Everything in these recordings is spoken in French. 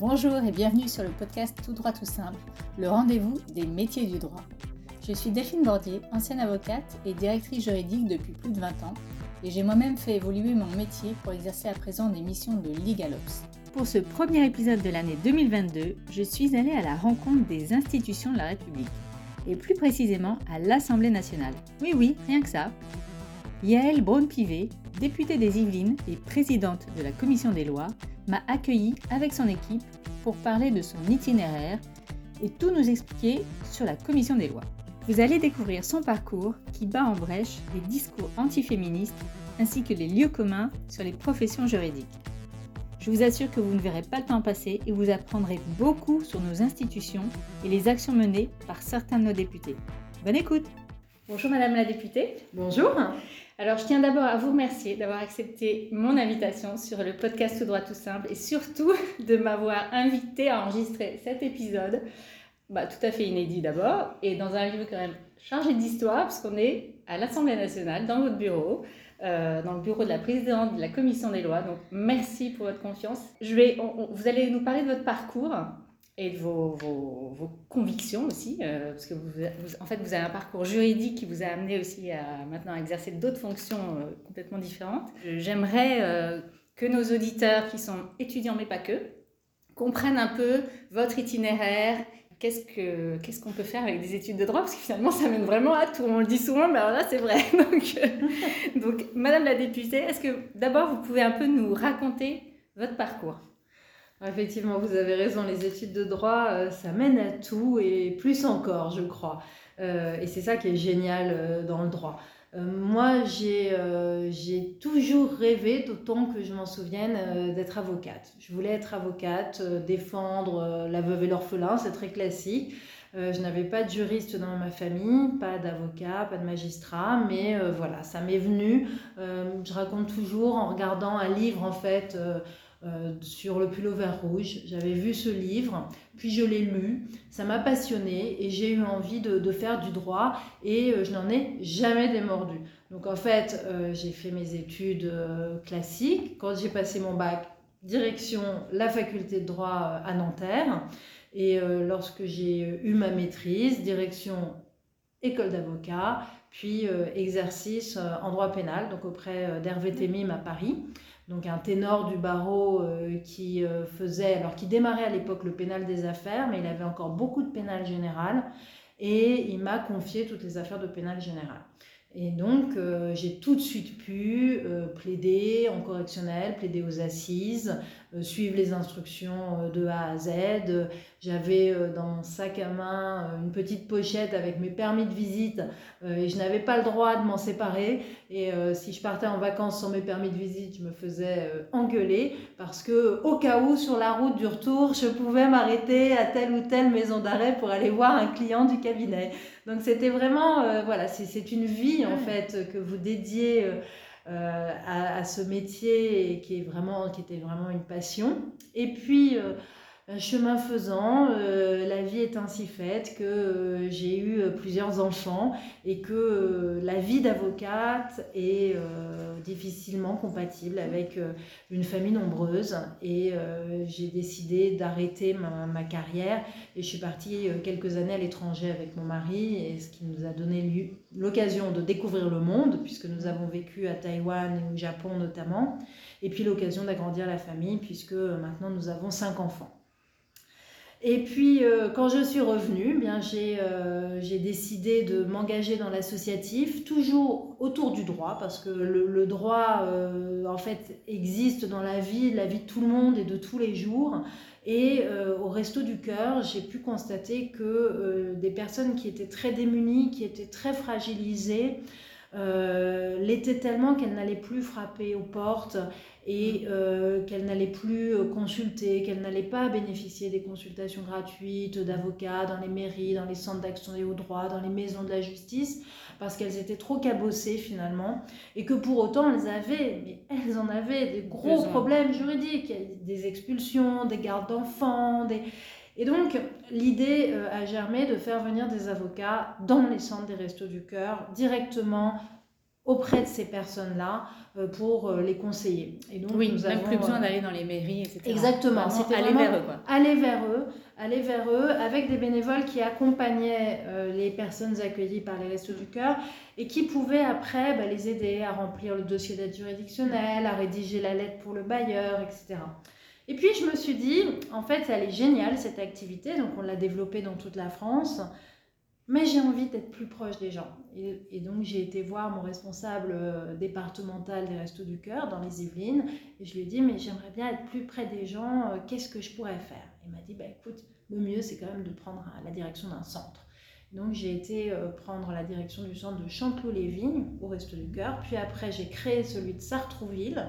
Bonjour et bienvenue sur le podcast Tout droit tout simple, le rendez-vous des métiers du droit. Je suis Delphine Bordier, ancienne avocate et directrice juridique depuis plus de 20 ans, et j'ai moi-même fait évoluer mon métier pour exercer à présent des missions de LegalOps. Pour ce premier épisode de l'année 2022, je suis allée à la rencontre des institutions de la République, et plus précisément à l'Assemblée nationale. Oui, oui, rien que ça. Yael Braun-Pivet, députée des Yvelines et présidente de la commission des lois, m'a accueilli avec son équipe pour parler de son itinéraire et tout nous expliquer sur la commission des lois. Vous allez découvrir son parcours qui bat en brèche les discours antiféministes ainsi que les lieux communs sur les professions juridiques. Je vous assure que vous ne verrez pas le temps passer et vous apprendrez beaucoup sur nos institutions et les actions menées par certains de nos députés. Bonne écoute Bonjour Madame la députée. Bonjour. Alors, je tiens d'abord à vous remercier d'avoir accepté mon invitation sur le podcast Tout droit tout simple et surtout de m'avoir invité à enregistrer cet épisode, bah, tout à fait inédit d'abord, et dans un lieu quand même chargé d'histoire, puisqu'on est à l'Assemblée nationale, dans votre bureau, euh, dans le bureau de la présidente de la commission des lois. Donc, merci pour votre confiance. Je vais, vous allez nous parler de votre parcours et de vos, vos, convictions aussi, euh, parce que vous, en fait, vous avez un parcours juridique qui vous a amené aussi à maintenant exercer d'autres fonctions euh, complètement différentes. J'aimerais euh, que nos auditeurs qui sont étudiants, mais pas que, comprennent un peu votre itinéraire, qu'est-ce qu'on qu'est-ce qu'on peut faire avec des études de droit, parce que finalement, ça mène vraiment à tout. On le dit souvent, mais alors là, c'est vrai. Donc, Madame la députée, est-ce que d'abord, vous pouvez un peu nous raconter votre parcours? Effectivement, vous avez raison, les études de droit, euh, ça mène à tout et plus encore, je crois. Euh, et c'est ça qui est génial euh, dans le droit. moi, j'ai toujours rêvé, d'autant que je m'en souvienne, d'être avocate. Je voulais être avocate, défendre la veuve et l'orphelin, c'est très classique. je n'avais pas de juriste dans ma famille, pas d'avocat, pas de magistrat, mais voilà, ça m'est venu. je raconte toujours en regardant un livre, en fait euh, sur le pullover rouge. J'avais vu ce livre, puis je l'ai lu, ça m'a passionné et j'ai eu envie de, faire du droit et euh, je n'en ai jamais démordu. Donc en fait, euh, j'ai fait mes études classiques. Quand j'ai passé mon bac, direction la faculté de droit à Nanterre. Et lorsque j'ai eu ma maîtrise, direction école d'avocat, puis exercice en droit pénal, donc auprès d'Hervé Temim à Paris donc un ténor du barreau euh, qui euh, faisait, alors qui démarrait à l'époque le pénal des affaires, mais il avait encore beaucoup de pénal général, et il m'a confié toutes les affaires de pénal général. Et donc, euh, j'ai tout de suite pu plaider en correctionnel, plaider aux assises, suivre les instructions de A à Z, j'avais euh, dans mon sac à main euh, une petite pochette avec mes permis de visite euh, et je n'avais pas le droit de m'en séparer. Et si je partais en vacances sans mes permis de visite, je me faisais engueuler parce que au cas où sur la route du retour, je pouvais m'arrêter à telle ou telle maison d'arrêt pour aller voir un client du cabinet. Donc c'était vraiment, voilà, c'est une vie en fait que vous dédiez. À, ce métier qui, est vraiment, qui était vraiment une passion. Et puis, chemin faisant, euh, la vie est ainsi faite que euh, j'ai eu euh, plusieurs enfants et que la vie d'avocate est difficilement compatible avec une famille nombreuse. Et j'ai décidé d'arrêter ma, carrière et je suis partie quelques années à l'étranger avec mon mari, et ce qui nous a donné l'occasion de découvrir le monde, puisque nous avons vécu à Taïwan et au Japon notamment, et puis l'occasion d'agrandir la famille, puisque maintenant nous avons cinq enfants. Et puis, euh, quand je suis revenue, eh bien euh, j'ai décidé de m'engager dans l'associatif, toujours autour du droit, parce que le, droit, euh, en fait, existe dans la vie, la vie de tout le monde et de tous les jours. Et au Resto du Cœur, j'ai pu constater que des personnes qui étaient très démunies, qui étaient très fragilisées, l'étaient tellement qu'elles n'allaient plus frapper aux portes et euh, qu'elle n'allait plus euh, consulter, qu'elle n'allait pas bénéficier des consultations gratuites d'avocats dans les mairies, dans les centres d'action des hauts droits, dans les maisons de la justice, parce qu'elles étaient trop cabossées finalement, et que pour autant elles avaient, mais elles en avaient des gros problèmes juridiques, des expulsions, des gardes d'enfants, des... Et donc, l'idée euh, a germé de faire venir des avocats dans les centres des restos du cœur, directement auprès de ces personnes-là euh, pour euh, les conseiller. Et donc, oui, nous même plus besoin d'aller dans les mairies, etc. Exactement, c'était aller vers eux. Quoi. Aller vers eux, aller vers eux avec des bénévoles qui accompagnaient les personnes accueillies par les Restos du Cœur et qui pouvaient après bah, les aider à remplir le dossier d'aide juridictionnelle, à rédiger la lettre pour le bailleur, etc. Et puis je me suis dit, en fait, elle est géniale cette activité, donc on l'a développée dans toute la France, mais j'ai envie d'être plus proche des gens. Et, donc j'ai été voir mon responsable euh, départemental des Restos du Cœur dans les Yvelines, et je lui ai dit, mais j'aimerais bien être plus près des gens, euh, qu'est-ce que je pourrais faire? Il m'a dit, bah, écoute, le mieux c'est quand même de prendre la direction d'un centre. Donc j'ai été euh, prendre la direction du centre de Chanteloup-les-Vignes au Restos du Cœur, puis après j'ai créé celui de Sartrouville.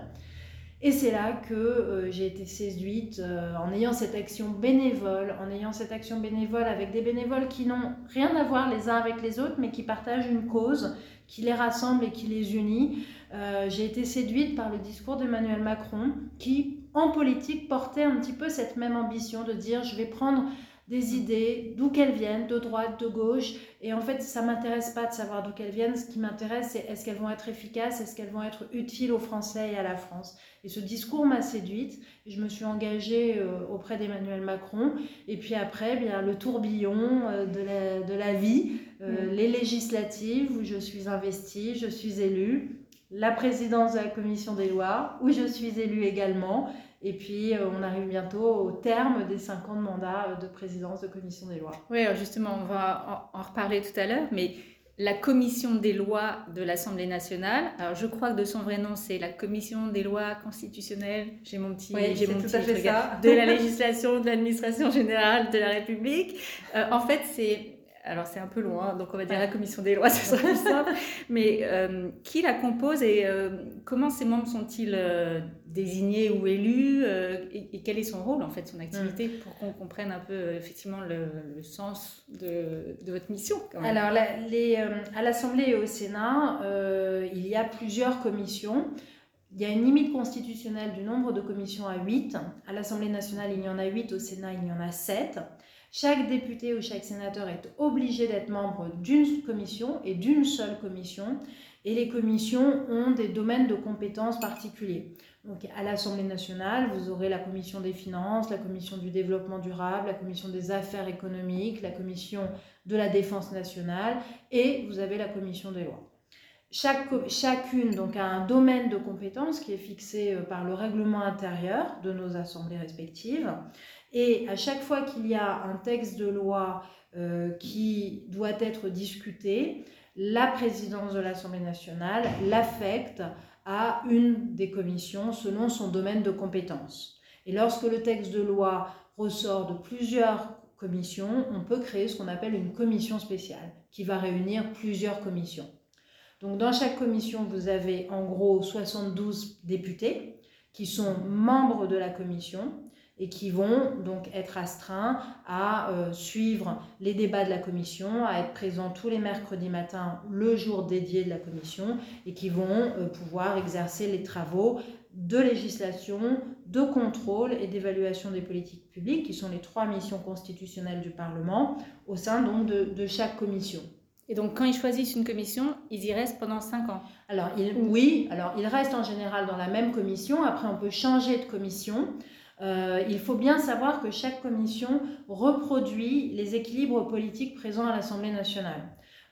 Et c'est là que euh, j'ai été séduite euh, en ayant cette action bénévole, en ayant cette action bénévole avec des bénévoles qui n'ont rien à voir les uns avec les autres, mais qui partagent une cause qui les rassemble et qui les unit. Euh, j'ai été séduite par le discours d'Emmanuel Macron qui, en politique, portait un petit peu cette même ambition de dire je vais prendre des idées, d'où qu'elles viennent, de droite, de gauche. Et en fait, ça m'intéresse pas de savoir d'où qu'elles viennent. Ce qui m'intéresse, c'est est-ce qu'elles vont être efficaces, est-ce qu'elles vont être utiles aux Français et à la France. Et ce discours m'a séduite. Je me suis engagée euh, auprès d'Emmanuel Macron. Et puis après, eh bien le tourbillon euh, de la, de la vie, euh, mm. les législatives où je suis investie, je suis élue, la présidence de la commission des lois où je suis élue également et puis, euh, on arrive bientôt au terme des cinq ans de mandat euh, de présidence de commission des lois. Oui, justement, on va en, reparler tout à l'heure, mais la commission des lois de l'Assemblée nationale, alors je crois que de son vrai nom, c'est la commission des lois constitutionnelles, j'ai mon petit, j'ai mon petit de la législation de l'administration générale de la République. Euh, en fait, c'est alors c'est un peu loin, donc on va dire la commission des lois, ce sera plus simple. Mais euh, qui la compose et euh, comment ces membres sont-ils euh, désignés ou élus et, quel est son rôle, en fait, son activité, mm. pour qu'on comprenne un peu effectivement le, sens de, votre mission Alors les, à l'Assemblée et au Sénat, il y a plusieurs commissions. Il y a une limite constitutionnelle du nombre de commissions à 8. À l'Assemblée nationale, il y en a 8, au Sénat, il y en a 7. Chaque député ou chaque sénateur est obligé d'être membre d'une commission et d'une seule commission. Et les commissions ont des domaines de compétences particuliers. Donc à l'Assemblée nationale, vous aurez la commission des finances, la commission du développement durable, la commission des affaires économiques, la commission de la défense nationale et vous avez la commission des lois. Chaque, chacune donc, a un domaine de compétences qui est fixé euh, par le règlement intérieur de nos assemblées respectives. Et à chaque fois qu'il y a un texte de loi euh, qui doit être discuté, la présidence de l'Assemblée nationale l'affecte à une des commissions selon son domaine de compétence. Et lorsque le texte de loi ressort de plusieurs commissions, on peut créer ce qu'on appelle une commission spéciale qui va réunir plusieurs commissions. Donc dans chaque commission, vous avez en gros 72 députés qui sont membres de la commission et qui vont donc être astreints à euh, suivre les débats de la commission, à être présents tous les mercredis matins, le jour dédié de la commission, et qui vont euh, pouvoir exercer les travaux de législation, de contrôle et d'évaluation des politiques publiques, qui sont les trois missions constitutionnelles du Parlement, au sein donc de, chaque commission. Et donc, quand ils choisissent une commission, ils y restent pendant cinq ans Alors, oui, alors ils restent en général dans la même commission. Après, on peut changer de commission. Euh, il faut bien savoir que chaque commission reproduit les équilibres politiques présents à l'Assemblée nationale.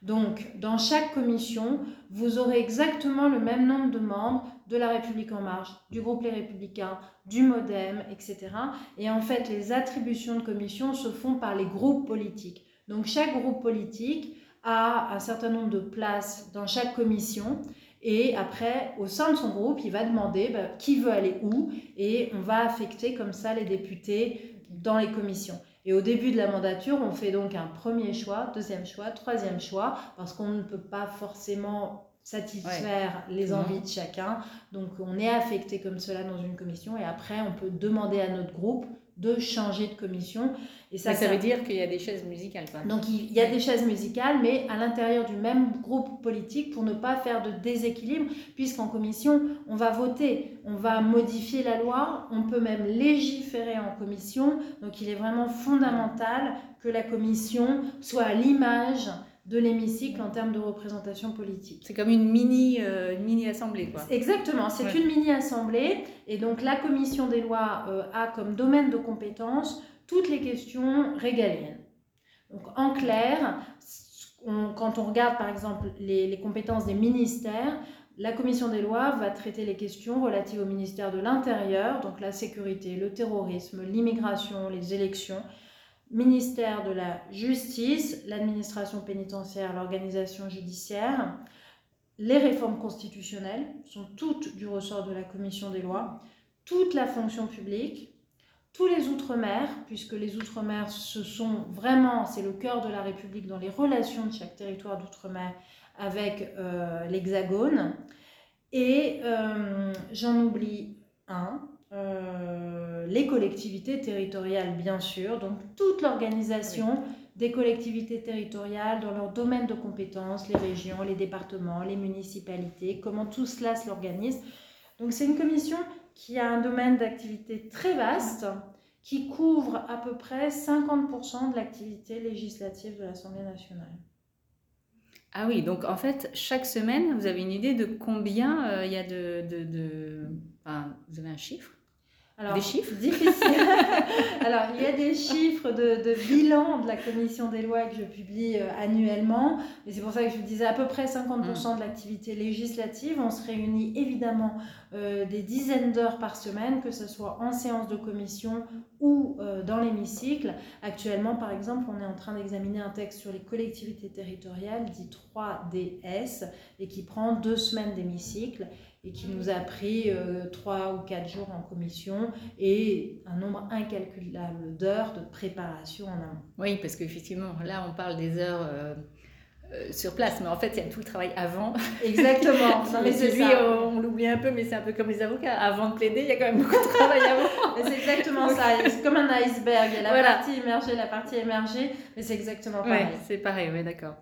Donc, dans chaque commission, vous aurez exactement le même nombre de membres de La République en marche, du groupe Les Républicains, du Modem, etc. Et en fait, les attributions de commission se font par les groupes politiques. Donc, chaque groupe politique a un certain nombre de places dans chaque commission et après, au sein de son groupe, il va demander bah, qui veut aller où et on va affecter comme ça les députés dans les commissions. Et au début de la mandature, on fait donc un premier choix, deuxième choix, troisième choix, parce qu'on ne peut pas forcément satisfaire les envies de chacun. Donc on est affecté comme cela dans une commission et après on peut demander à notre groupe de changer de commission. Et ça, ça, veut dire qu'il y a des chaises musicales. Donc il y a des chaises musicales, mais à l'intérieur du même groupe politique pour ne pas faire de déséquilibre, puisqu'en commission, on va voter, on va modifier la loi, on peut même légiférer en commission. Donc il est vraiment fondamental que la commission soit à l'image de l'hémicycle en termes de représentation politique. C'est comme une mini, euh, mini assemblée, quoi. Exactement, c'est une mini assemblée, et donc la commission des lois euh, a comme domaine de compétence toutes les questions régaliennes. Donc en clair, quand on regarde par exemple les, les compétences des ministères, la commission des lois va traiter les questions relatives au ministère de l'Intérieur, donc la sécurité, le terrorisme, l'immigration, les élections, ministère de la Justice, l'administration pénitentiaire, l'organisation judiciaire, les réformes constitutionnelles sont toutes du ressort de la commission des lois, toute la fonction publique, tous les outre-mer, puisque les outre-mer, ce sont vraiment, c'est le cœur de la République dans les relations de chaque territoire d'outre-mer avec euh, l'Hexagone. Et euh, j'en oublie un, euh, les collectivités territoriales, bien sûr, donc toute l'organisation des collectivités territoriales dans leur domaine de compétences, les régions, les départements, les municipalités, comment tout cela s'organise. Donc c'est une commission qui a un domaine d'activité très vaste, qui couvre à peu près 50% de l'activité législative de l'Assemblée nationale. Ah oui, donc en fait, chaque semaine, vous avez une idée de combien euh, il y a de... de, de... Enfin, vous avez un chiffre? Alors, des chiffres? Difficile. Alors, il y a des chiffres de, de, bilan de la commission des lois que je publie euh, annuellement. Et c'est pour ça que je vous disais à peu près 50% mm. de l'activité législative. On se réunit évidemment euh, des dizaines d'heures par semaine, que ce soit en séance de commission ou euh, dans l'hémicycle. Actuellement, par exemple, on est en train d'examiner un texte sur les collectivités territoriales, dit 3DS, et qui prend deux semaines d'hémicycle et qui nous a pris euh, trois ou quatre jours en commission et un nombre incalculable d'heures de préparation en amont. Oui, parce qu'effectivement, là, on parle des heures euh, euh, sur place, mais en fait, il y a tout le travail avant. Exactement. non, mais celui, on, l'oublie un peu, mais c'est un peu comme les avocats. Avant de plaider, il y a quand même beaucoup de travail avant. c'est exactement ça. C'est comme un iceberg. Il y a la partie immergée, la partie émergée, mais c'est exactement pareil. Oui, c'est pareil, oui, d'accord.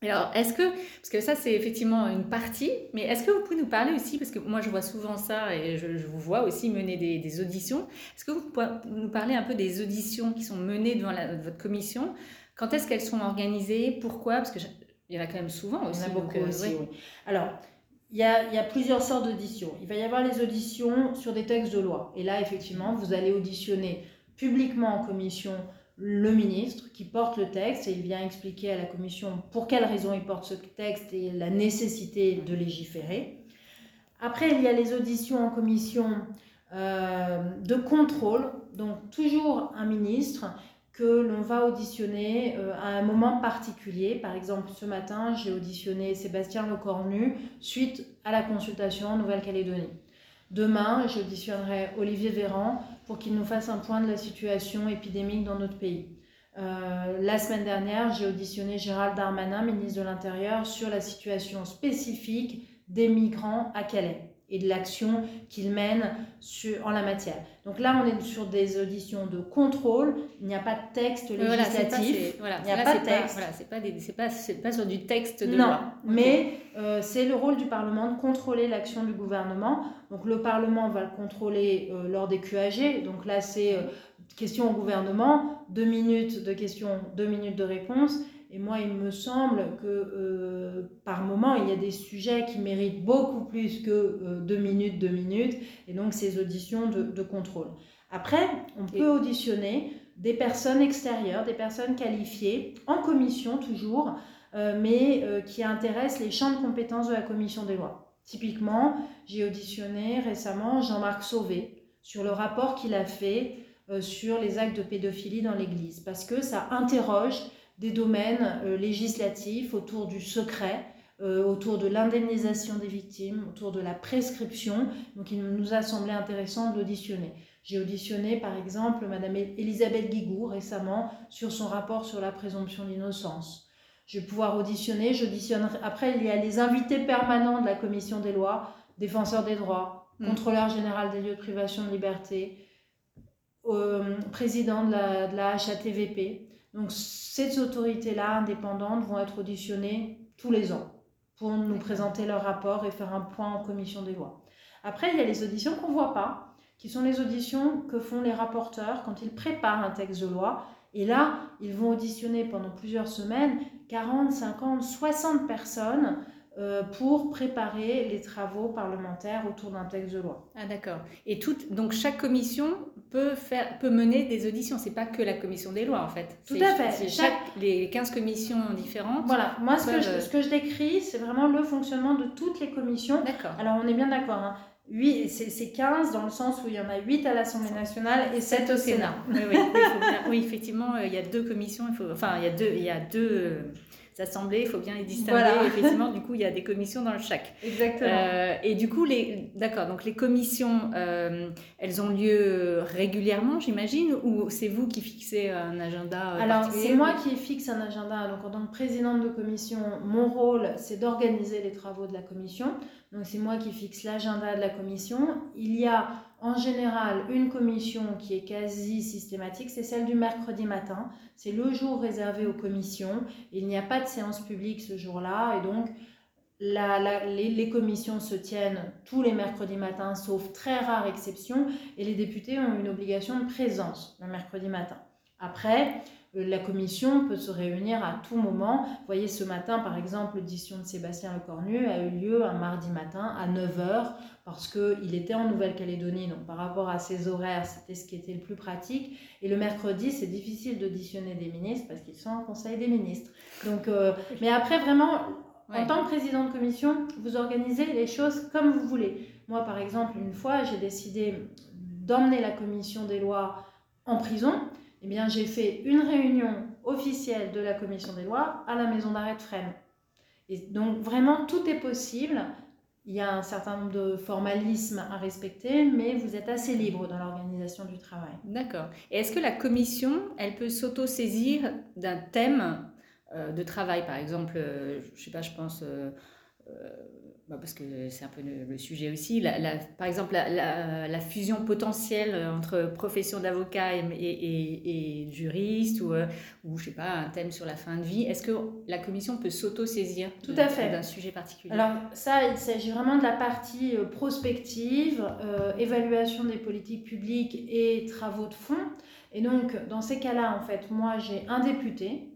Alors, est-ce que, parce que ça c'est effectivement une partie, mais est-ce que vous pouvez nous parler aussi, parce que moi je vois souvent ça et je, vous vois aussi mener des, auditions, est-ce que vous pouvez nous parler un peu des auditions qui sont menées devant votre commission? Quand est-ce qu'elles sont organisées? Pourquoi? Parce qu'il y en a quand même souvent aussi. Il y en a beaucoup euh, aussi, oui. Alors, il y, a, il y, a, plusieurs sortes d'auditions. Il va y avoir les auditions sur des textes de loi. Et là, effectivement, vous allez auditionner publiquement en commission le ministre qui porte le texte et il vient expliquer à la commission pour quelles raisons il porte ce texte et la nécessité de légiférer. Après, il y a les auditions en commission euh, de contrôle, donc toujours un ministre que l'on va auditionner euh, à un moment particulier. Par exemple, ce matin, j'ai auditionné Sébastien Lecornu suite à la consultation en Nouvelle-Calédonie. Demain, j'auditionnerai Olivier Véran pour qu'il nous fasse un point de la situation épidémique dans notre pays. Euh, la semaine dernière, j'ai auditionné Gérald Darmanin, ministre de l'Intérieur, sur la situation spécifique des migrants à Calais et de l'action qu'il mène sur, en la matière. Donc là, on est sur des auditions de contrôle. Il n'y a pas de texte législatif. Voilà, il n'y a pas de texte. Voilà, c'est pas, pas, pas, sur du texte de non, loi. mais euh, c'est le rôle du Parlement de contrôler l'action du gouvernement. Donc le Parlement va le contrôler euh, lors des QAG. Donc là, c'est euh, question au gouvernement, deux minutes de questions, deux minutes de réponse. Et moi, il me semble que euh, par moment, il y a des sujets qui méritent beaucoup plus que euh, deux minutes, deux minutes, et donc ces auditions de, contrôle. Après, on peut auditionner des personnes extérieures, des personnes qualifiées, en commission toujours, euh, mais qui intéressent les champs de compétences de la commission des lois. Typiquement, j'ai auditionné récemment Jean-Marc Sauvé sur le rapport qu'il a fait sur les actes de pédophilie dans l'Église, parce que ça interroge des domaines euh, législatifs autour du secret, euh, autour de l'indemnisation des victimes, autour de la prescription. Donc il nous a semblé intéressant de l'auditionner. J'ai auditionné par exemple Madame Elisabeth Guigou récemment sur son rapport sur la présomption d'innocence. Je vais pouvoir auditionner, j'auditionnerai. Après, il y a les invités permanents de la commission des lois, défenseurs des droits, mm. contrôleur général des lieux de privation de liberté, euh, président de la, de la HATVP. Donc ces autorités-là indépendantes vont être auditionnées tous les ans pour nous présenter leur rapport et faire un point en commission des lois. Après, il y a les auditions qu'on ne voit pas, qui sont les auditions que font les rapporteurs quand ils préparent un texte de loi Et là, ils vont auditionner pendant plusieurs semaines 40, 50, 60 personnes pour préparer les travaux parlementaires autour d'un texte de loi. Ah d'accord. Et donc chaque commission peut, faire, peut mener des auditions. C'est pas que la commission des lois en fait. Tout à fait. Chaque... les 15 commissions différentes. Voilà. Moi, ce, que je, ce que je décris, c'est vraiment le fonctionnement de toutes les commissions. D'accord. Alors on est bien d'accord. Hein. c'est 15 dans le sens où il y en a 8 à l'Assemblée nationale et 7 au Sénat. Oui, oui, oui, effectivement, euh, il y a deux commissions, il faut, enfin, il y a deux, il y a deux euh, assemblées, il faut bien les distinguer. Effectivement, du coup, il y a des commissions dans le chaque. Exactement. Euh, et du coup, les, d'accord, donc les commissions, euh, elles ont lieu régulièrement, j'imagine, ou c'est vous qui fixez un agenda euh, Alors, c'est moi qui fixe un agenda. Donc, en tant que présidente de commission, mon rôle, c'est d'organiser les travaux de la commission. Donc, c'est moi qui fixe l'agenda de la commission. Il y a en général, une commission qui est quasi systématique, c'est celle du mercredi matin. C'est le jour réservé aux commissions. Il n'y a pas de séance publique ce jour-là et donc les, commissions se tiennent tous les mercredis matins, sauf très rare exception, et les députés ont une obligation de présence le mercredi matin. Après, la commission peut se réunir à tout moment. Vous voyez, ce matin, par exemple, l'audition de Sébastien Lecornu a eu lieu un mardi matin à 9h parce qu'il était en Nouvelle-Calédonie. Donc, par rapport à ses horaires, c'était ce qui était le plus pratique. Et le mercredi, c'est difficile d'auditionner des ministres parce qu'ils sont en conseil des ministres. Donc, euh, mais après, vraiment, en tant que président de commission, vous organisez les choses comme vous voulez. Moi, par exemple, une fois, j'ai décidé d'emmener la commission des lois en prison eh bien, j'ai fait une réunion officielle de la commission des lois à la maison d'arrêt de Fresnes. Donc, vraiment, tout est possible. Il y a un certain nombre de formalismes à respecter, mais vous êtes assez libre dans l'organisation du travail. D'accord. Et est-ce que la commission, elle peut s'auto-saisir d'un thème euh, de travail, par exemple, euh, je ne sais pas, je pense... Euh, parce que c'est un peu le, sujet aussi, par exemple la, fusion potentielle entre profession d'avocat et, et, juriste ou, euh, ou, je sais pas, un thème sur la fin de vie. Est-ce que la commission peut s'auto-saisir d'un sujet particulier? Alors ça, il s'agit vraiment de la partie euh, prospective, euh, évaluation des politiques publiques et travaux de fond. Et donc, dans ces cas-là, en fait, moi, j'ai un député,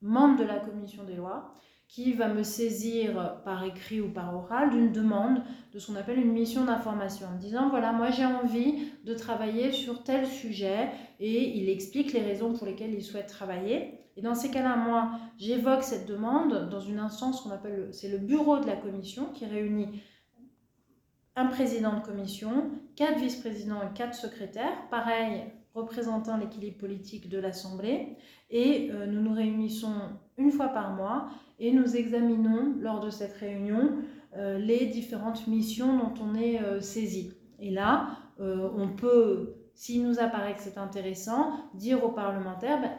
membre de la commission des lois, qui va me saisir par écrit ou par oral d'une demande de ce qu'on appelle une mission d'information, en disant voilà, moi j'ai envie de travailler sur tel sujet et il explique les raisons pour lesquelles il souhaite travailler. Et dans ces cas-là, moi, j'évoque cette demande dans une instance qu'on appelle, c'est le bureau de la commission qui réunit un président de commission, quatre vice-présidents et quatre secrétaires, pareil, représentant l'équilibre politique de l'Assemblée. Et euh, nous nous réunissons une fois par mois et nous examinons lors de cette réunion euh, les différentes missions dont on est euh, saisi. Et là, euh, on peut, s'il nous apparaît que c'est intéressant, dire aux parlementaires, ben,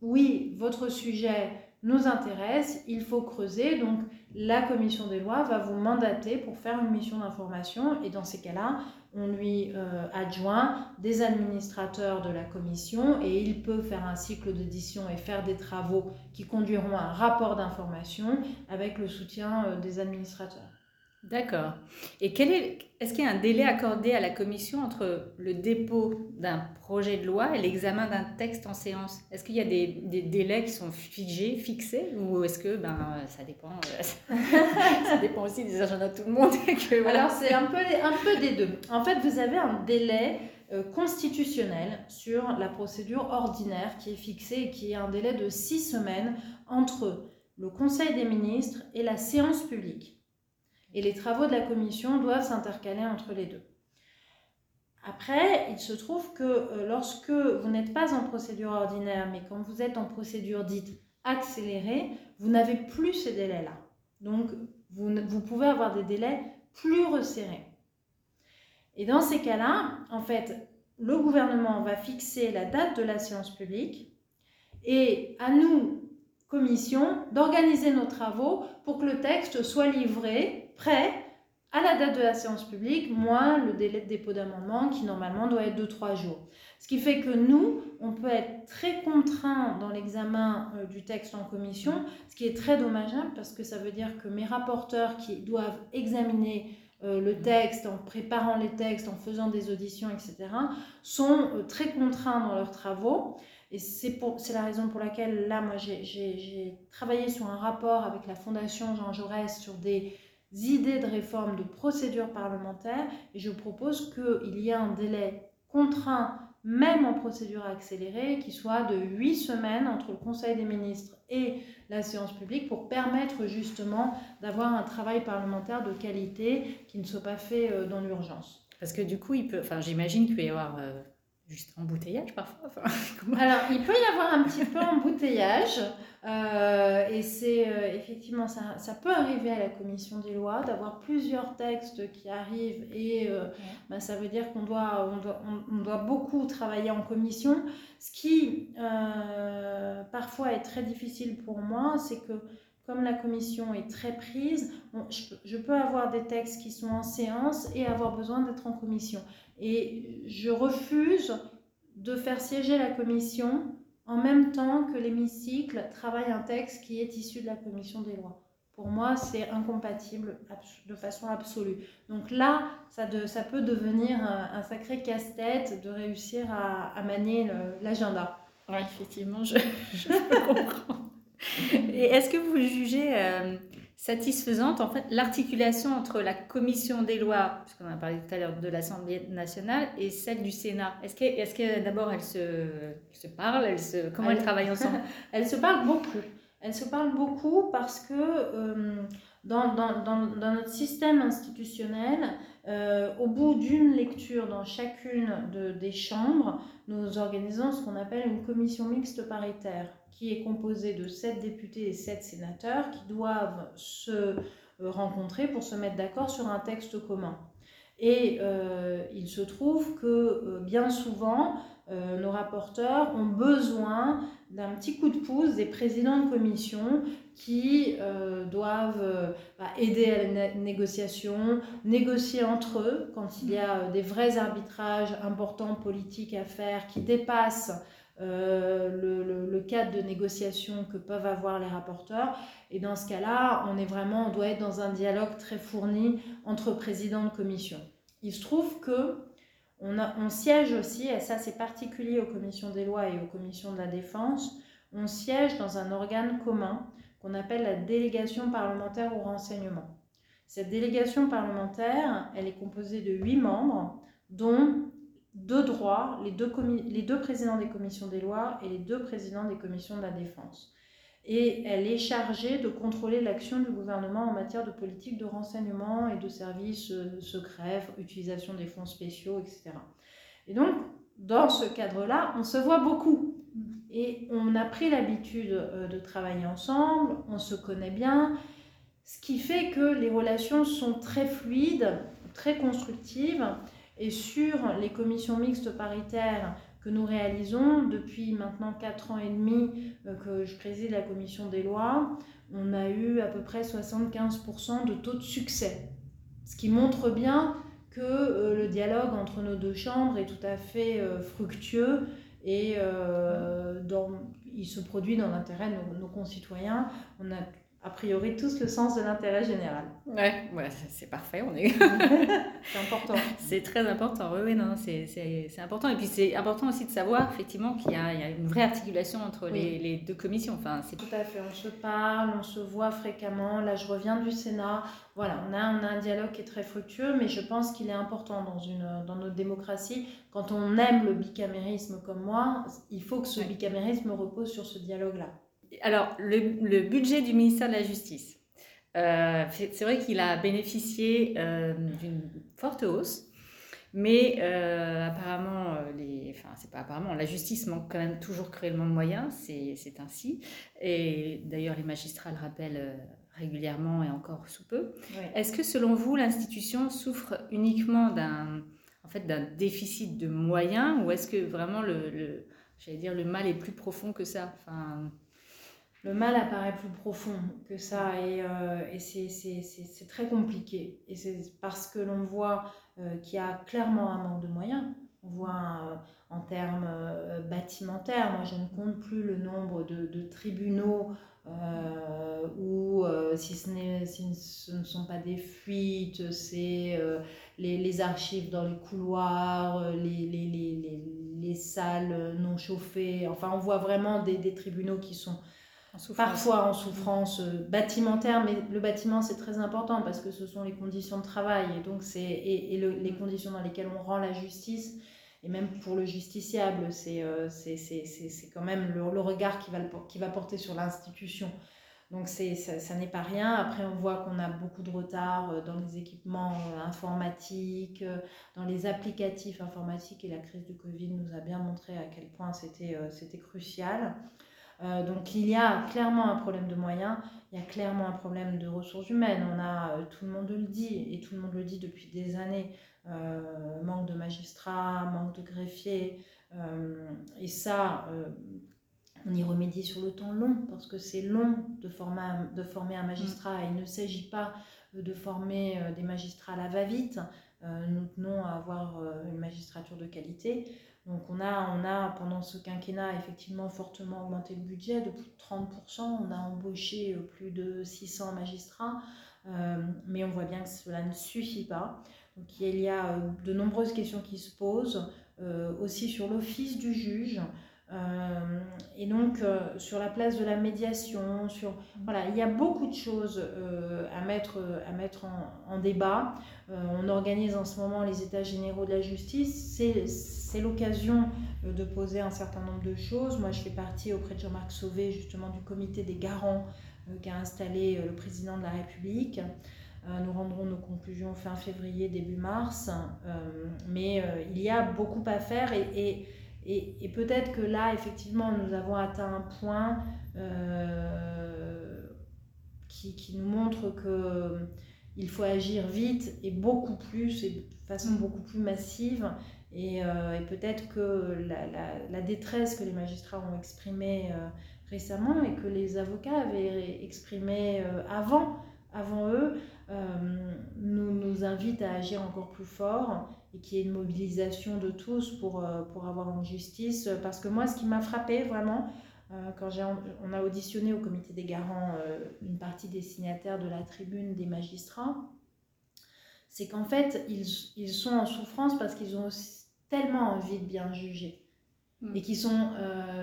oui, votre sujet nous intéresse, il faut creuser. Donc la commission des lois va vous mandater pour faire une mission d'information et dans ces cas-là, on lui euh, adjoint des administrateurs de la commission et il peut faire un cycle d'audition et faire des travaux qui conduiront à un rapport d'information avec le soutien euh, des administrateurs. D'accord. Et quel est, est-ce qu'il y a un délai accordé à la commission entre le dépôt d'un projet de loi et l'examen d'un texte en séance? Est-ce qu'il y a des, délais qui sont figés, fixés, ou est-ce que ben ça dépend, euh, ça dépend aussi des agendas de tout le monde voilà. Alors c'est un peu, un peu des deux. En fait, vous avez un délai euh, constitutionnel sur la procédure ordinaire qui est fixé et qui est un délai de six semaines entre le Conseil des ministres et la séance publique. Et les travaux de la commission doivent s'intercaler entre les deux. Après, il se trouve que euh, lorsque vous n'êtes pas en procédure ordinaire, mais quand vous êtes en procédure dite accélérée, vous n'avez plus ces délais-là. Donc, vous, vous pouvez avoir des délais plus resserrés. Et dans ces cas-là, en fait, le gouvernement va fixer la date de la séance publique et à nous, commission, d'organiser nos travaux pour que le texte soit livré prêt à la date de la séance publique, moins le délai de dépôt d'amendement qui normalement doit être de trois jours. Ce qui fait que nous, on peut être très contraint dans l'examen euh, du texte en commission, ce qui est très dommageable parce que ça veut dire que mes rapporteurs qui doivent examiner euh, le texte, en préparant les textes, en faisant des auditions, etc., sont euh, très contraints dans leurs travaux. Et c'est la raison pour laquelle, là, moi, j'ai travaillé sur un rapport avec la Fondation Jean Jaurès sur des idées de réforme de procédure parlementaire. Et je propose qu'il y ait un délai contraint, même en procédure accélérée, qui soit de 8 semaines entre le Conseil des ministres et la séance publique pour permettre justement d'avoir un travail parlementaire de qualité qui ne soit pas fait euh, dans l'urgence. Parce que du coup, il peut, enfin, j'imagine qu'il peut y avoir euh, juste embouteillage parfois. Alors, il peut y avoir un petit peu embouteillage. Euh, et c'est euh, effectivement, ça, ça, peut arriver à la commission des lois d'avoir plusieurs textes qui arrivent et euh, bah, ça veut dire qu'on doit, on doit, on, doit beaucoup travailler en commission. Ce qui parfois est très difficile pour moi, c'est que comme la commission est très prise, je, je, peux avoir des textes qui sont en séance et avoir besoin d'être en commission. Et je refuse de faire siéger la commission en même temps que l'hémicycle travaille un texte qui est issu de la commission des lois. Pour moi, c'est incompatible de façon absolue. Donc là, ça, peut devenir un, sacré casse-tête de réussir à, manier l'agenda. Effectivement, je, je comprends. Et est-ce que vous jugez euh, satisfaisante. En fait l'articulation entre la commission des lois, puisqu'on a parlé tout à l'heure de l'Assemblée nationale, et celle du Sénat. Est-ce que, est que d'abord elles se, se parlent elles se, Comment elles, travaillent ensemble? Elles se parlent beaucoup. Elles se parlent beaucoup parce que euh, dans, dans, dans, dans, notre système institutionnel, euh, au bout d'une lecture dans chacune de, des chambres, nous organisons ce qu'on appelle une commission mixte paritaire qui est composé de sept députés et sept sénateurs qui doivent se euh, rencontrer pour se mettre d'accord sur un texte commun. Et euh, il se trouve que euh, bien souvent, nos rapporteurs ont besoin d'un petit coup de pouce des présidents de commission qui doivent bah, aider à la négociation, négocier entre eux quand il y a des vrais arbitrages importants politiques à faire qui dépassent euh, le, le, cadre de négociation que peuvent avoir les rapporteurs. Et dans ce cas-là, on est vraiment, on doit être dans un dialogue très fourni entre présidents de commission. Il se trouve que on, a, on siège aussi, et ça c'est particulier aux commissions des lois et aux commissions de la défense, on siège dans un organe commun qu'on appelle la délégation parlementaire au renseignement. Cette délégation parlementaire, elle est composée de huit membres, dont deux droits, les deux, les deux présidents des commissions des lois et les deux présidents des commissions de la défense. Et elle est chargée de contrôler l'action du gouvernement en matière de politique de renseignement et de services euh, secrets, utilisation des fonds spéciaux, etc. Et donc, dans ce cadre-là, on se voit beaucoup. Et on a pris l'habitude euh, de travailler ensemble, on se connaît bien, ce qui fait que les relations sont très fluides, très constructives. Et sur les commissions mixtes paritaires que nous réalisons depuis maintenant 4 ans et demi euh, que je préside la commission des lois, on a eu à peu près 75% de taux de succès. Ce qui montre bien que euh, le dialogue entre nos deux chambres est tout à fait euh, fructueux et il se produit dans l'intérêt de nos, nos concitoyens. On a a priori tous le sens de l'intérêt général. Ouais, ouais c'est parfait. On est... c'est important. C'est très important. Oui, oui, non, c'est important. Et puis c'est important aussi de savoir effectivement qu'il y, y, a une vraie articulation entre les, les, deux commissions. Enfin, c'est tout à fait. On se parle, on se voit fréquemment. Là, je reviens du Sénat. Voilà, on a, on a un dialogue qui est très fructueux, mais je pense qu'il est important dans, une, dans notre démocratie. Quand on aime le bicamérisme comme moi, il faut que ce bicamérisme repose sur ce dialogue-là alors, le, budget du ministère de la Justice, euh, c'est vrai qu'il a bénéficié euh, d'une forte hausse, mais euh, apparemment, les, enfin, c'est pas apparemment, la justice manque quand même toujours cruellement de moyens, c'est ainsi. Et d'ailleurs, les magistrats le rappellent régulièrement et encore sous peu. Est-ce que selon vous, l'institution souffre uniquement d'un en fait, d'un déficit de moyens ou est-ce que vraiment le, le j'allais dire, le mal est plus profond que ça? Enfin, le mal apparaît plus profond que ça et, euh, et c'est très compliqué. Et c'est parce que l'on voit euh, qu'il y a clairement un manque de moyens. On voit euh, en termes bâtimentaires, moi je ne compte plus le nombre de, tribunaux ou si, ce si ce ne sont pas des fuites, c'est les, les, archives dans les couloirs, les, les, les, les, salles non chauffées. Enfin, on voit vraiment des, des tribunaux qui sont parfois en souffrance euh, bâtimentaire, mais le bâtiment c'est très important parce que ce sont les conditions de travail et donc c'est et, et les mm. conditions dans lesquelles on rend la justice et même pour le justiciable c'est euh, c'est quand même le, le, regard qui va, qui va porter sur l'institution. Donc c'est ça, ça n'est pas rien. Après on voit qu'on a beaucoup de retard euh, dans les équipements informatiques, dans les applicatifs informatiques et la crise du Covid nous a bien montré à quel point c'était c'était crucial. Euh, donc il y a clairement un problème de moyens, il y a clairement un problème de ressources humaines. On a, euh, tout le monde le dit, et tout le monde le dit depuis des années, euh, manque de magistrats, manque de greffiers. et ça, on y remédie sur le temps long, parce que c'est long de former, un, de former un magistrat. Et il ne s'agit pas de former des magistrats à la va-vite. nous tenons à avoir une magistrature de qualité. Donc on a, on a pendant ce quinquennat effectivement fortement augmenté le budget de plus de 30%. On a embauché euh, plus de 600 magistrats, euh, mais on voit bien que cela ne suffit pas. Donc il y a euh, de nombreuses questions qui se posent, aussi sur l'office du juge. Et donc, sur la place de la médiation, sur, voilà, il y a beaucoup de choses à mettre, à mettre en, en débat. on organise en ce moment les états généraux de la justice. C'est l'occasion de poser un certain nombre de choses. Moi, je fais partie auprès de Jean-Marc Sauvé, justement, du comité des garants qu'a installé le président de la République. Nous rendrons nos conclusions fin février, début mars. mais il y a beaucoup à faire et, et et, peut-être que là, effectivement, nous avons atteint un point euh, qui, qui, nous montre que euh, il faut agir vite et beaucoup plus, et de façon beaucoup plus massive. Et, euh, et peut-être que la, détresse que les magistrats ont exprimée récemment et que les avocats avaient exprimée avant, avant eux, nous, invite à agir encore plus fort et qu'il y ait une mobilisation de tous pour, euh, pour avoir une justice. Parce que moi, ce qui m'a frappé vraiment, euh, quand on a auditionné au comité des garants euh, une partie des signataires de la tribune des magistrats, c'est qu'en fait, ils, ils, sont en souffrance parce qu'ils ont tellement envie de bien juger mm. et qu'ils sont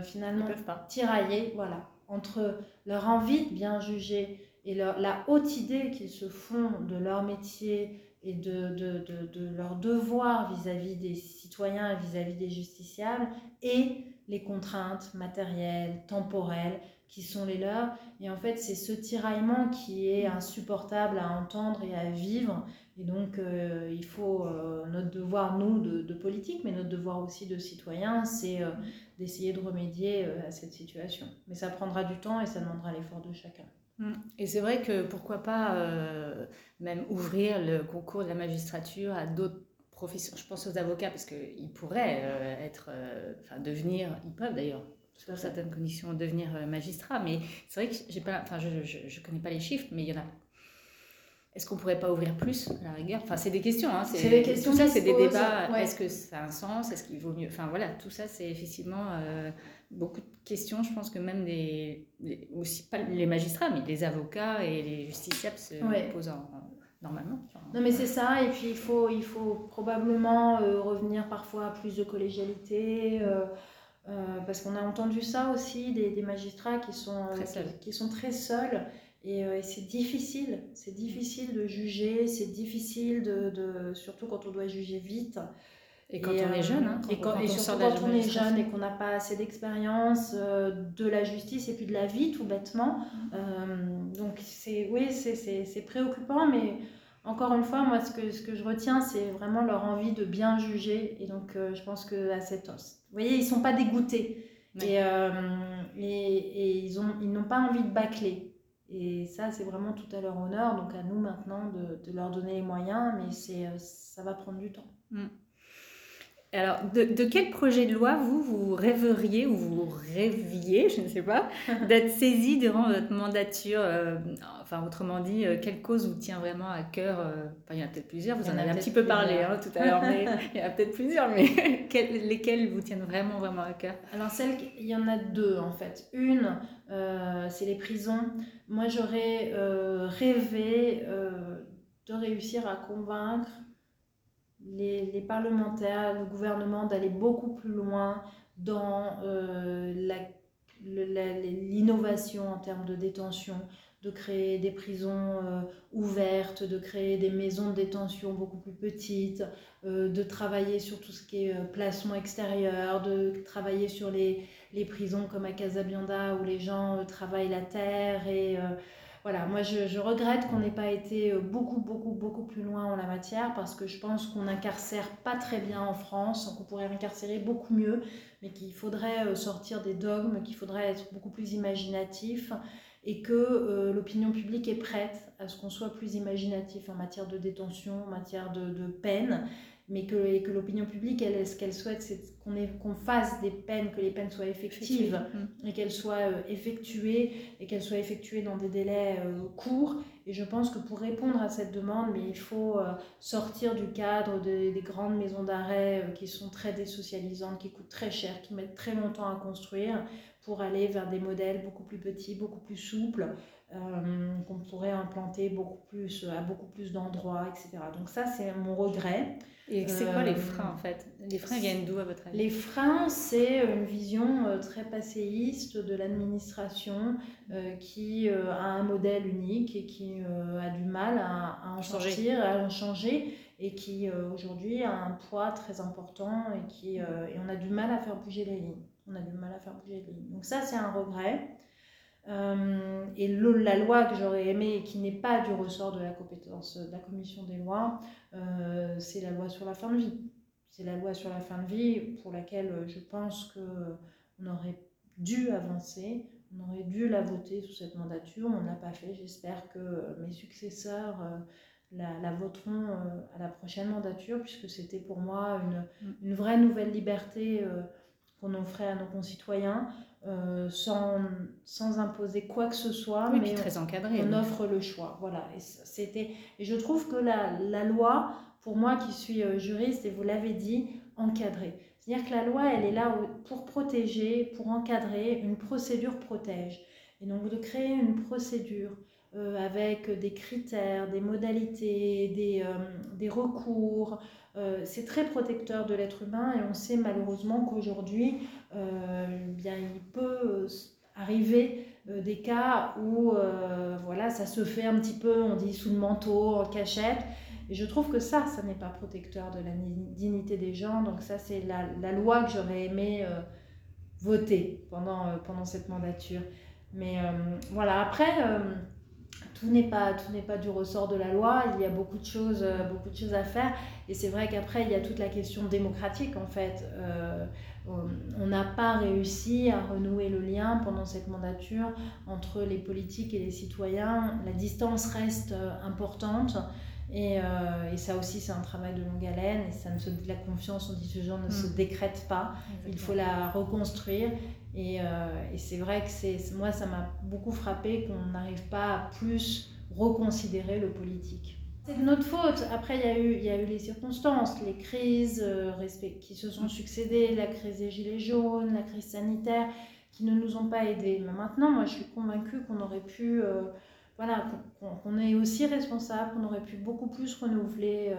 finalement tiraillés voilà, entre leur envie de bien juger et leur, la haute idée qu'ils se font de leur métier et de, de, de, de leur devoir vis-à-vis des citoyens et vis-à-vis des justiciables et les contraintes matérielles, temporelles qui sont les leurs. Et en fait, c'est ce tiraillement qui est insupportable à entendre et à vivre. Et donc, euh, il faut, euh, notre devoir, nous, de, de, politique, mais notre devoir aussi de citoyens, c'est euh, d'essayer de remédier à cette situation. Mais ça prendra du temps et ça demandera l'effort de chacun. Mm. Et c'est vrai que pourquoi pas même ouvrir le concours de la magistrature à d'autres professions. Je pense aux avocats parce qu'ils pourraient être, enfin devenir, ils peuvent d'ailleurs, sous certaines conditions, devenir magistrats. Mais c'est vrai que j'ai pas, enfin je, je, connais pas les chiffres, mais il y en a. Est-ce qu'on pourrait pas ouvrir plus à la rigueur? Enfin, c'est des questions. Hein, c'est des questions. Tout ça, c'est des débats. Est-ce que ça a un sens? Est-ce qu'il vaut mieux? Enfin voilà, tout ça, c'est effectivement beaucoup de questions, je pense que même les, aussi pas les magistrats, mais les avocats et les justiciables se posent normalement. non mais c'est ça, et puis il faut, il faut probablement euh, revenir parfois à plus de collégialité, euh, euh, parce qu'on a entendu ça aussi, des, des magistrats qui sont très qui, sont très seuls et, et c'est difficile, c'est difficile de juger, c'est difficile de, de, surtout quand on doit juger vite. Et quand on est jeune, hein, et, quand, quand, surtout quand on est jeune et qu'on n'a pas assez d'expérience euh, de la justice et puis de la vie tout bêtement. Mm. Euh, donc c'est oui, c'est préoccupant, mais encore une fois, moi ce que, ce que je retiens, c'est vraiment leur envie de bien juger. Et donc euh, je pense que à cette... Vous voyez, ils sont pas dégoûtés. Et, et, et, ils n'ont ils pas envie de bâcler. Et ça, c'est vraiment tout à leur honneur. Donc à nous maintenant de, leur donner les moyens, mais ça va prendre du temps. Mm. Alors, de, quel projet de loi vous, vous rêveriez ou vous rêviez, je ne sais pas, d'être saisi durant votre mandature euh, Enfin, autrement dit, euh, quelle cause vous tient vraiment à cœur euh, Enfin, il y en a peut-être plusieurs, vous en, avez un petit peu parlé hein, tout à l'heure, mais il y en a peut-être plusieurs, mais lesquelles vous tiennent vraiment, vraiment à cœur? Alors, celle, il y en a deux en fait. Une, c'est les prisons. Moi, j'aurais rêvé de réussir à convaincre les, parlementaires, le gouvernement d'aller beaucoup plus loin dans euh, l'innovation en termes de détention, de créer des prisons euh, ouvertes, de créer des maisons de détention beaucoup plus petites, euh, de travailler sur tout ce qui est placement extérieur, de travailler sur les, prisons comme à Casabianda où les gens travaillent la terre et voilà, moi je, regrette qu'on n'ait pas été euh, beaucoup, beaucoup, beaucoup plus loin en la matière parce que je pense qu'on incarcère pas très bien en France, qu'on pourrait incarcérer beaucoup mieux, mais qu'il faudrait euh, sortir des dogmes, qu'il faudrait être beaucoup plus imaginatif et que euh, l'opinion publique est prête à ce qu'on soit plus imaginatif en matière de détention, en matière de peine mais que, et que l'opinion publique, elle, ce qu'elle souhaite, c'est qu'on qu'on fasse des peines, que les peines soient effectives mm. et qu'elles soient euh, effectuées et qu'elles soient effectuées dans des délais euh, courts. Et je pense que pour répondre à cette demande, mais il faut euh, sortir du cadre des grandes maisons d'arrêt qui sont très désocialisantes, qui coûtent très cher, qui mettent très longtemps à construire, pour aller vers des modèles beaucoup plus petits, beaucoup plus souples, qu'on pourrait implanter beaucoup plus, à beaucoup plus d'endroits, etc. Donc ça, c'est mon regret. Et c'est quoi les euh, freins en fait? Les freins viennent d'où à votre avis? Les freins, c'est une vision euh, très passéiste de l'administration euh, qui a un modèle unique et qui a du mal à, en changer. sortir, à en changer et qui aujourd'hui a un poids très important et, qui, et on a du mal à faire bouger les lignes. On a du mal à faire bouger les lignes. Donc ça, c'est un regret. Euh, et la loi que j'aurais aimé et qui n'est pas du ressort de la compétence de la commission des lois, euh, c'est la loi sur la fin de vie. C'est la loi sur la fin de vie pour laquelle euh, je pense qu'on aurait dû avancer, on aurait dû la voter sous cette mandature, on ne l'a pas fait. J'espère que mes successeurs la, voteront à la prochaine mandature, puisque c'était pour moi une, mm. une, vraie nouvelle liberté qu'on offrait à nos concitoyens. Euh, sans, sans, imposer quoi que ce soit, mais très encadré. On offre le choix. Voilà. Et, c'était, et je trouve que la, la, loi, pour moi qui suis euh, juriste, et vous l'avez dit, encadrée. C'est-à-dire que la loi, elle est là pour protéger, pour encadrer, une procédure protège. Et donc de créer une procédure euh, avec des critères, des modalités, des, des recours, euh, c'est très protecteur de l'être humain et on sait malheureusement qu'aujourd'hui, euh, bien, il peut arriver euh, des cas où voilà, ça se fait un petit peu, on dit sous le manteau, en cachette. Et je trouve que ça, ça n'est pas protecteur de la dignité des gens. Donc ça, c'est la, la, loi que j'aurais aimé voter pendant, pendant cette mandature. Mais voilà, après tout n'est pas du ressort de la loi il y a beaucoup de choses euh, beaucoup de choses à faire. Et c'est vrai qu'après il y a toute la question démocratique en fait. Euh, on n'a pas réussi à renouer le lien pendant cette mandature entre les politiques et les citoyens. La distance reste euh, importante et, et, ça aussi, c'est un travail de longue haleine. Et ça ne se, la confiance, en dit toujours, ne se mm. décrète pas. Il faut la reconstruire. Et, euh, et c'est vrai que c'est, moi, ça m'a beaucoup frappé qu'on n'arrive pas à plus reconsidérer le politique. C'est de notre faute. Après, il y, a eu, il y a eu les circonstances, les crises euh, qui se sont succédées, la crise des Gilets jaunes, la crise sanitaire, qui ne nous ont pas aidés. Mais maintenant, moi, je suis convaincue qu'on aurait pu, euh, voilà, qu'on, est aussi responsable, qu'on aurait pu beaucoup plus renouveler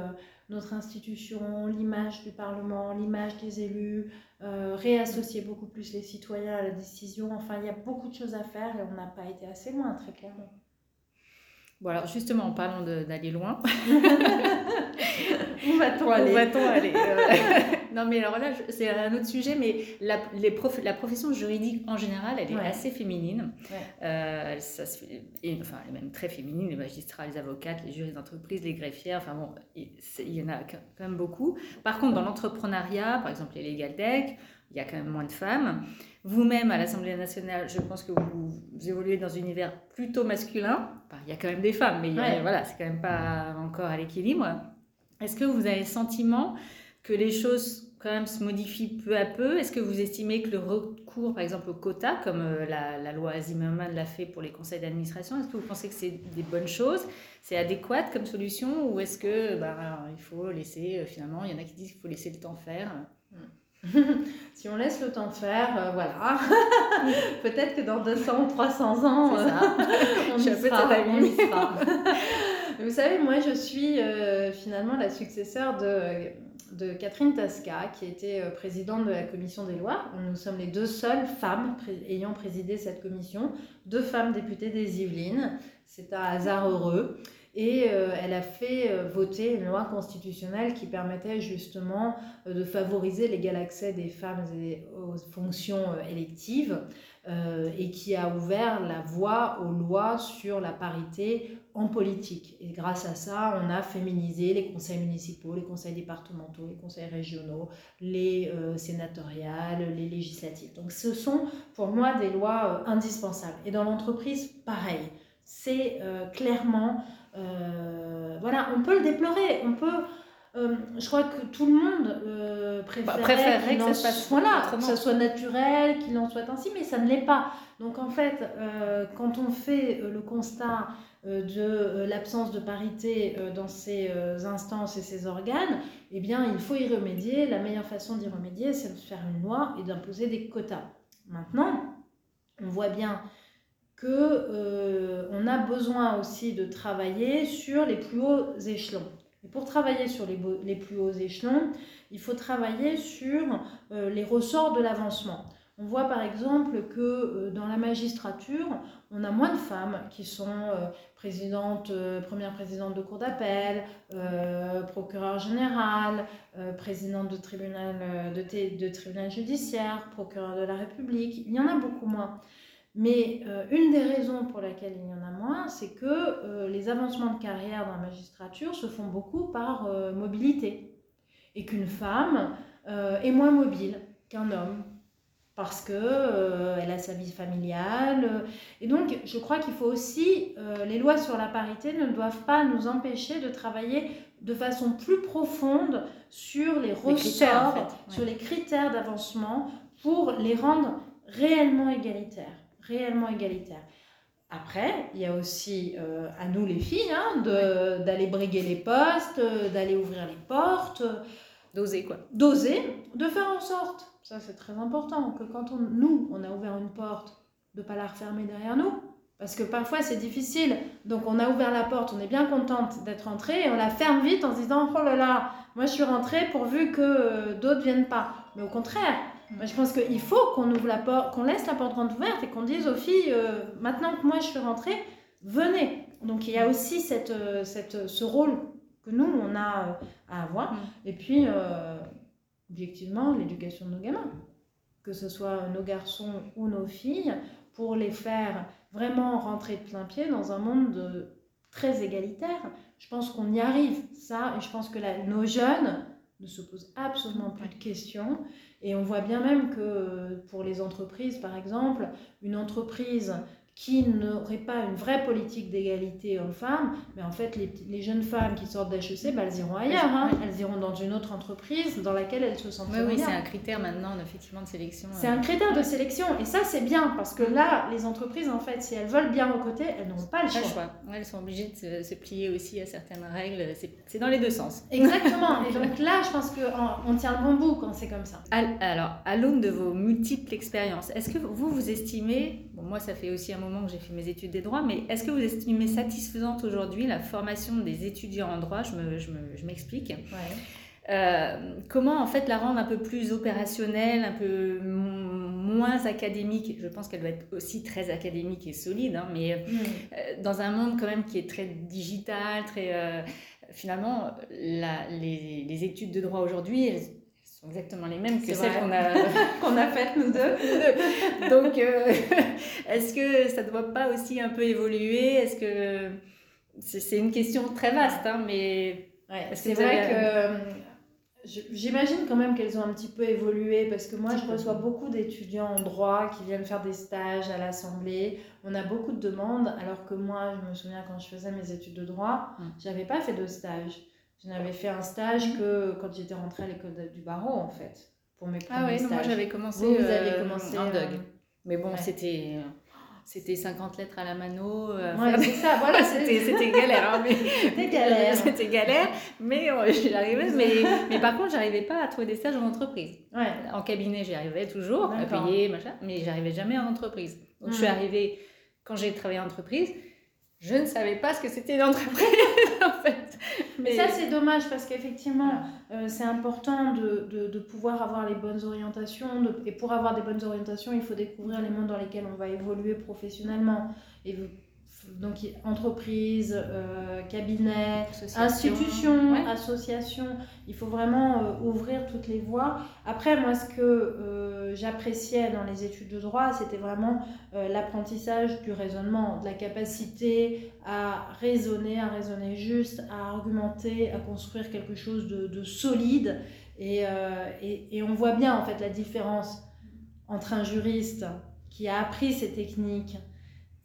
notre institution, l'image du Parlement, l'image des élus, euh, réassocier beaucoup plus les citoyens à la décision. Enfin, il y a beaucoup de choses à faire et on n'a pas été assez loin, très clairement. Bon, alors justement, en parlant d'aller loin, où va-t-on aller, va aller? Euh, Non, mais alors là, c'est un autre sujet, mais la, les prof, la profession juridique en général, elle est assez féminine. Euh, ça se fait, et, enfin, elle est même très féminine, les magistrats, les avocates, les juristes d'entreprise, les greffières, enfin bon, il, y en a quand même beaucoup. Par contre, dans l'entrepreneuriat, par exemple les Legal Tech, il y a quand même moins de femmes. Vous-même, à l'Assemblée nationale, je pense que vous, évoluez dans un univers plutôt masculin. il y a quand même des femmes, mais voilà, c'est quand même pas encore à l'équilibre. Est-ce que vous avez le sentiment que les choses quand même se modifie peu à peu? Est-ce que vous estimez que le recours, par exemple, au quota, comme euh, la, loi Zimmerman l'a fait pour les conseils d'administration, est-ce que vous pensez que c'est des bonnes choses? C'est adéquat comme solution? Ou est-ce que bah, il faut laisser, euh, finalement, il y en a qui disent qu'il faut laisser le temps faire? si on laisse le temps faire, euh, voilà. Peut-être que dans 200 300 ans, on, y sera, on y sera. Vous savez, moi, je suis finalement la successeur de de Catherine Tasca, qui était euh, présidente de la commission des lois. Nous sommes les deux seules femmes ayant présidé cette commission, deux femmes députées des Yvelines. C'est un hasard heureux. Et euh, elle a fait euh, voter une loi constitutionnelle qui permettait justement de favoriser l'égal accès des femmes aux fonctions électives et qui a ouvert la voie aux lois sur la parité en politique. Et grâce à ça, on a féminisé les conseils municipaux, les conseils départementaux, les conseils régionaux, les euh, sénatoriales, les législatives. Donc ce sont pour moi des lois euh, indispensables. Et dans l'entreprise, pareil. C'est euh, clairement... voilà, on peut le déplorer, on peut... je crois que tout le monde préférerait, préférerait que, ça voilà, que ça soit naturel, qu'il en soit ainsi, mais ça ne l'est pas. Donc en fait, quand on fait le constat euh, de euh, l'absence de parité euh, dans ces instances et ces organes, eh bien, il faut y remédier. La meilleure façon d'y remédier, c'est de faire une loi et d'imposer des quotas. Maintenant, on voit bien que on a besoin aussi de travailler sur les plus hauts échelons. Et pour travailler sur les, les plus hauts échelons, il faut travailler sur les ressorts de l'avancement. On voit par exemple que euh, dans la magistrature, on a moins de femmes qui sont euh, présidentes, euh, première présidente de cour d'appel, procureur général, présidente de tribunal, de, tribunal judiciaire, procureur de la République. Il y en a beaucoup moins. Mais une des raisons pour lesquelles il y en a moins, c'est que les avancements de carrière dans la magistrature se font beaucoup par mobilité. Et qu'une femme est moins mobile qu'un homme parce que euh, elle a sa vie familiale. Et donc, je crois qu'il faut aussi, euh, les lois sur la parité ne doivent pas nous empêcher de travailler de façon plus profonde sur les, ressorts, sur les critères d'avancement pour les rendre réellement égalitaires, réellement égalitaires. Après, il y a aussi euh, à nous les filles hein, d'aller briguer les postes, d'aller ouvrir les portes. D'oser quoi D'oser, de faire en sorte ça, c'est très important, que quand on, nous, on a ouvert une porte, de ne pas la refermer derrière nous. Parce que parfois, c'est difficile. Donc, on a ouvert la porte, on est bien contente d'être entrée, et on la ferme vite en se disant, oh là là, moi, je suis rentrée pourvu que euh, d'autres viennent pas. Mais au contraire, moi, je pense qu'il faut qu'on ouvre la porte, qu'on laisse la porte grande ouverte et qu'on dise aux filles, euh, maintenant que moi, je suis rentrée, venez. Donc, il y a aussi cette, euh, cette, ce rôle que nous, on a à avoir. Mm. Et puis, objectivement l'éducation de nos gamins, que ce soit nos garçons ou nos filles, pour les faire vraiment rentrer de plein pied dans un monde très égalitaire. Je pense qu'on y arrive, ça, et je pense que nos jeunes ne se posent absolument plus de questions. Et on voit bien même que pour les entreprises, par exemple, une entreprise qui n'aurait pas une vraie politique d'égalité hommes-femmes, mais en fait, les, les, jeunes femmes qui sortent d'HEC, bah, elles iront ailleurs. Hein. Elles iront dans une autre entreprise dans laquelle elles se sentent oui, Oui, c'est un critère maintenant, effectivement, de sélection. C'est un euh. critère de sélection. Et ça, c'est bien, parce que là, les entreprises, en fait, si elles veulent bien recruter, elles n'ont pas le choix. choix. elles sont obligées de se, plier aussi à certaines règles. C'est dans les deux sens. Exactement. Et donc là, je pense qu'on tient le bon bout quand c'est comme ça. Alors, à l'aune de vos multiples expériences, est-ce que vous, vous estimez, bon, moi, ça fait aussi un moment que j'ai fait mes études des droits, mais est-ce que vous estimez satisfaisante aujourd'hui la formation des étudiants en droit? Je m'explique. Euh, comment en fait la rendre un peu plus opérationnelle, un peu moins académique? Je pense qu'elle doit être aussi très académique et solide, hein, mais euh, mm. euh, dans un monde quand même qui est très digital, très finalement les, les, études de droit aujourd'hui, sont exactement les mêmes que celles qu'on a, qu'on a faites nous deux. Donc, euh, est-ce que ça ne doit pas aussi un peu évoluer? Est-ce que c'est une question très vaste, hein, mais c'est vrai que j'imagine quand même qu'elles ont un petit peu évolué parce que moi je reçois beaucoup d'étudiants en droit qui viennent faire des stages à l'Assemblée. On a beaucoup de demandes alors que moi je me souviens quand je faisais mes études de droit, je hum. j'avais pas fait de stage. Je n'avais fait un stage que quand j'étais rentrée à l'école du barreau, en fait, pour mes premiers Ah oui, moi j'avais commencé, vous, avez commencé en Doug. Mais bon, c'était c'était 50 lettres à la mano. Euh, ouais, c'est ça, voilà. c'était galère. Hein, c'était galère. c'était galère, mais euh, j'arrivais. Mais, mais par contre, j'arrivais pas à trouver des stages en entreprise. Ouais. En cabinet, j'y arrivais toujours, à payer, machin, mais j'arrivais jamais en entreprise. Donc, je suis arrivée, quand j'ai travaillé en entreprise, je ne savais pas ce que c'était une entreprise, en fait. Mais ça, c'est dommage parce qu'effectivement, euh, c'est important de, de, de, pouvoir avoir les bonnes orientations. De, et pour avoir des bonnes orientations, il faut découvrir les mondes dans lesquels on va évoluer professionnellement. Et donc entreprise, euh, cabinet, institution, association, il faut vraiment euh, ouvrir toutes les voies. Après, moi, ce que euh, j'appréciais dans les études de droit, c'était vraiment l'apprentissage du raisonnement, de la capacité à raisonner, à raisonner juste, à argumenter, à construire quelque chose de, solide. Et, et, et on voit bien en fait la différence entre un juriste qui a appris ces techniques,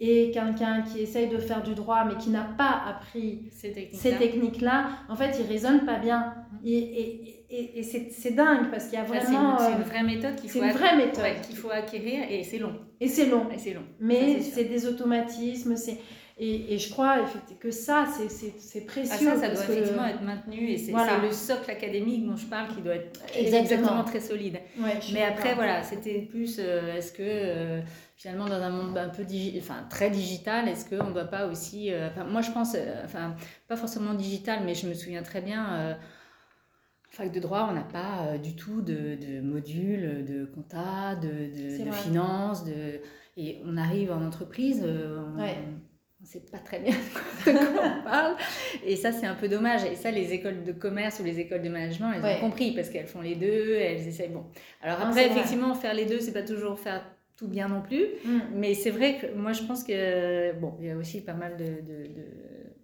et quelqu'un qui essaye de faire du droit mais qui n'a pas appris ces techniques-là, en fait, il raisonne pas bien. Mm. Et, et, et c'est dingue parce qu'il y a vraiment. C'est une, vraie méthode qu'il faut, une vraie méthode. qu'il faut acquérir et c'est long. Et c'est long. Et c'est long. Mais c'est des automatismes. Et, et, je crois que ça, c'est précieux. Ah, ça, ça doit effectivement être maintenu. Et c'est le socle académique dont je parle qui doit être exactement, très solide. Mais après, voilà, c'était plus euh, est-ce que. Euh, finalement dans un monde un peu enfin, très digital, est-ce qu'on ne doit pas aussi... Euh, enfin, moi je pense, euh, enfin pas forcément digital, mais je me souviens très bien, euh, fac de droit, on n'a pas du tout de, de modules de compta, de, de, de finance, de, et on arrive en entreprise, on, ne sait pas très bien de quoi on parle. Et ça, c'est un peu dommage. Et ça, les écoles de commerce ou les écoles de management, elles ont compris parce qu'elles font les deux, elles essayent. Bon. Alors après, effectivement, faire les deux, c'est pas toujours faire tout bien non plus. Mm. Mais c'est vrai que moi, je pense que, bon, il y a aussi pas mal de, de,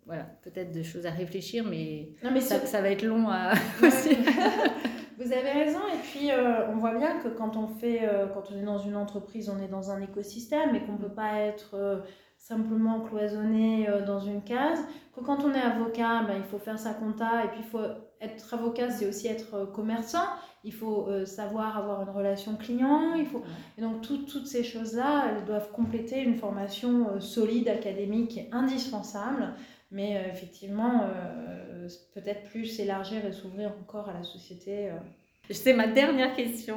voilà, peut-être de choses à réfléchir, mais, non, mais ça, ça, va être long à Vous avez raison, et puis euh, on voit bien que quand on fait, euh, quand on est dans une entreprise, on est dans un écosystème et qu'on ne peut pas être euh, simplement cloisonné dans une case. Que quand on est avocat, ben, il faut faire sa compta, et puis il faut être avocat, c'est aussi être commerçant il faut euh, savoir avoir une relation client, il faut... Et donc toutes ces choses-là, elles doivent compléter une formation euh, solide, académique, indispensable, mais euh, effectivement, peut-être plus élargir et s'ouvrir encore à la société. C'est ma dernière question.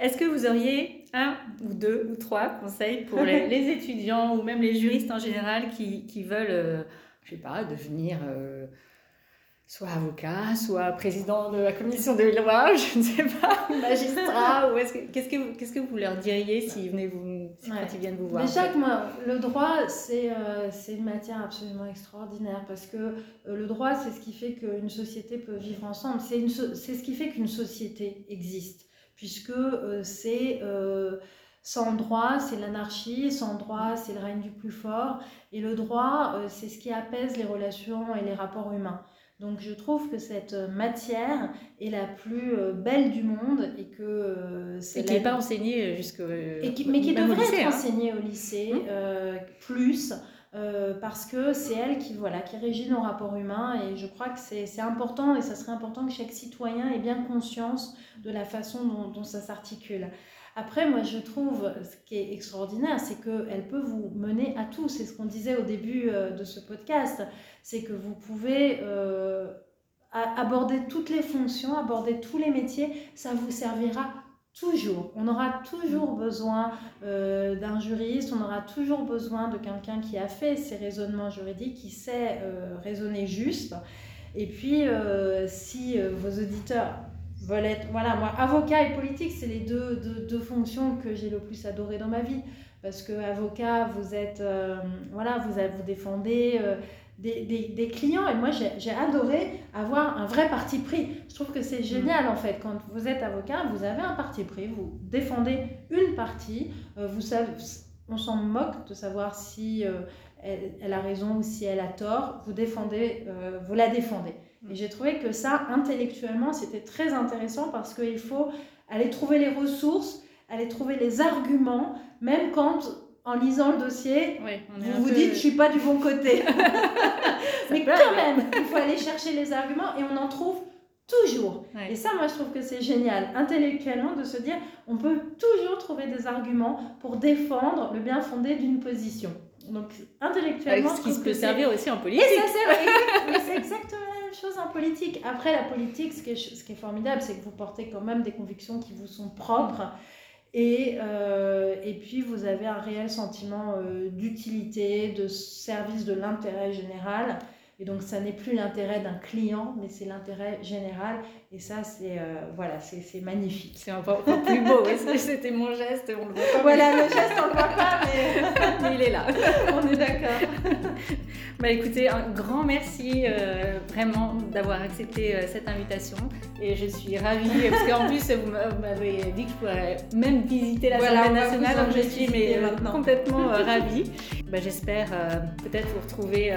Est-ce que vous auriez un ou deux ou trois conseils pour les, les étudiants ou même les juristes en général qui, qui veulent, je sais pas, devenir soit avocat, soit président de la commission des lois, je ne sais pas, magistrat, ou est-ce qu'est-ce que, qu'est-ce que vous leur diriez s'ils venaient vous, quand ils viennent vous voir? Déjà que moi, le droit, c'est, euh, c'est une matière absolument extraordinaire, parce que euh, le droit, c'est ce qui fait qu'une société peut vivre ensemble, c'est, une c'est ce qui fait qu'une société existe, puisque euh, c'est... sans droit, c'est l'anarchie, sans droit, c'est le règne du plus fort. Et le droit, c'est ce qui apaise les relations et les rapports humains. Donc je trouve que cette matière est la plus euh, belle du monde et que euh, c'est qui n'est pas enseignée jusque mais qui devrait être hein. enseignée au lycée euh, plus parce que c'est elle qui voilà qui régit nos rapports humains et je crois que c'est important et ça serait important que chaque citoyen ait bien conscience de la façon dont, dont ça s'articule. Après, moi, je trouve ce qui est extraordinaire, c'est qu'elle peut vous mener à tout. C'est ce qu'on disait au début euh, de ce podcast. C'est que vous pouvez euh, aborder toutes les fonctions, aborder tous les métiers. Ça vous servira toujours. On aura toujours besoin euh, d'un juriste, on aura toujours besoin de quelqu'un qui a fait ses raisonnements juridiques, qui sait raisonner juste. Et puis, si vos auditeurs voilà, moi, avocat et politique, c'est les deux, deux, fonctions que j'ai le plus adoré dans ma vie. Parce que avocat, vous êtes, euh, voilà, vous, vous défendez euh, des, des, des, clients. Et moi, j'ai adoré avoir un vrai parti pris. Je trouve que c'est génial, en fait. Quand vous êtes avocat, vous avez un parti pris, vous défendez une partie. Euh, vous savez, on s'en moque de savoir si elle, elle, a raison ou si elle a tort. Vous défendez, vous la défendez. Et j'ai trouvé que ça, intellectuellement, c'était très intéressant parce qu'il faut aller trouver les ressources, aller trouver les arguments, même quand, en lisant le dossier, vous vous dites, je suis pas du bon côté. Mais quand même, même, il faut aller chercher les arguments et on en trouve toujours. Ouais. Et ça, moi, je trouve que c'est génial, intellectuellement, de se dire, on peut toujours trouver des arguments pour défendre le bien fondé d'une position. Donc, intellectuellement, Avec ce qui trouve peut servir aussi en Et politique. ça, c'est exactement même chose en politique. Après, la politique, ce qui est, ce qui est formidable, c'est que vous portez quand même des convictions qui vous sont propres. Et, euh, et puis, vous avez un réel sentiment euh, d'utilité, de service de l'intérêt général. Et donc, ça n'est plus l'intérêt d'un client, mais c'est l'intérêt général. Et ça, c'est euh, voilà, c'est magnifique. C'est encore, plus beau. C'était mon geste, on le voit pas. Voilà, le geste, on le voit pas, mais mais il est là. on est d'accord. Bah écoutez, un grand merci euh, vraiment d'avoir accepté euh, cette invitation et je suis ravie parce qu'en plus vous m'a- vous m'avez dit que je pourrais même visiter l'Assemblée Voilà, nationale donc je suis mais, complètement ravie. Bah, J'espère peut-être vous retrouver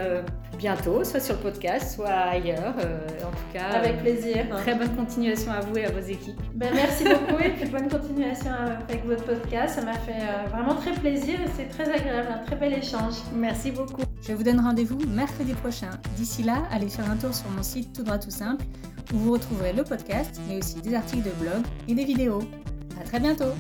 bientôt, soit sur le podcast, soit ailleurs. en tout cas, Avec plaisir. très bonne continuation à vous et à vos équipes. Ben, merci beaucoup et puis bonne continuation avec votre podcast. Ça m'a fait euh, vraiment très plaisir et c'est très agréable, un très bel échange. Merci beaucoup. Je vous donne rendez-vous mercredi prochain. D'ici là, allez faire un tour sur mon site Tout droit tout simple où vous retrouverez le podcast, mais aussi des articles de blog et des vidéos. À très bientôt